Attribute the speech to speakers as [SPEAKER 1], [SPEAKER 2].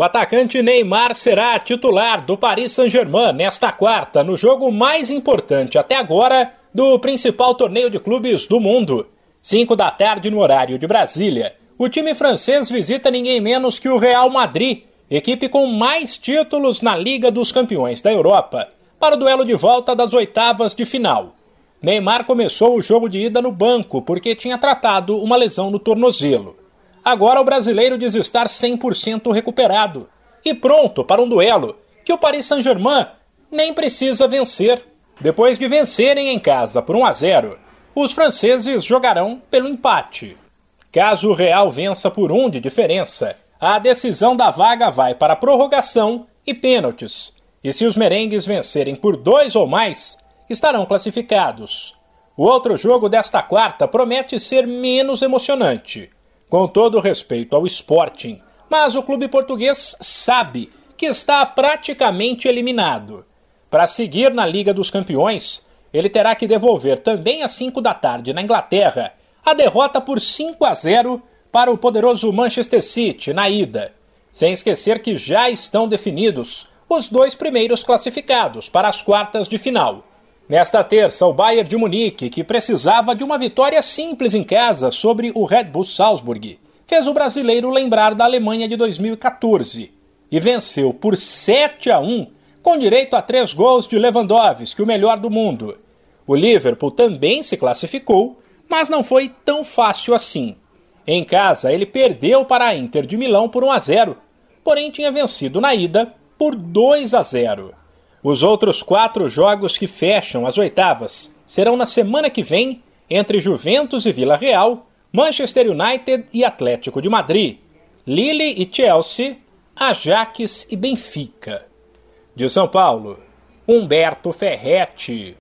[SPEAKER 1] O atacante Neymar será titular do Paris Saint-Germain nesta quarta, no jogo mais importante até agora do principal torneio de clubes do mundo. 5 da tarde no horário de Brasília. O time francês visita ninguém menos que o Real Madrid, equipe com mais títulos na Liga dos Campeões da Europa, para o duelo de volta das oitavas de final. Neymar começou o jogo de ida no banco porque tinha tratado uma lesão no tornozelo. Agora o brasileiro diz estar 100% recuperado e pronto para um duelo que o Paris Saint-Germain nem precisa vencer. Depois de vencerem em casa por 1 a 0, os franceses jogarão pelo empate. Caso o Real vença por um de diferença, a decisão da vaga vai para prorrogação e pênaltis. E se os merengues vencerem por dois ou mais, estarão classificados. O outro jogo desta quarta promete ser menos emocionante com todo respeito ao Sporting, mas o clube português sabe que está praticamente eliminado. Para seguir na Liga dos Campeões, ele terá que devolver também às 5 da tarde na Inglaterra a derrota por 5 a 0 para o poderoso Manchester City na ida, sem esquecer que já estão definidos os dois primeiros classificados para as quartas de final. Nesta terça, o Bayern de Munique, que precisava de uma vitória simples em casa sobre o Red Bull Salzburg, fez o brasileiro lembrar da Alemanha de 2014 e venceu por 7 a 1, com direito a três gols de Lewandowski, o melhor do mundo. O Liverpool também se classificou, mas não foi tão fácil assim. Em casa, ele perdeu para a Inter de Milão por 1 a 0, porém tinha vencido na ida por 2 a 0. Os outros quatro jogos que fecham as oitavas serão na semana que vem entre Juventus e Vila Real, Manchester United e Atlético de Madrid, Lille e Chelsea, Ajax e Benfica. De São Paulo, Humberto Ferretti.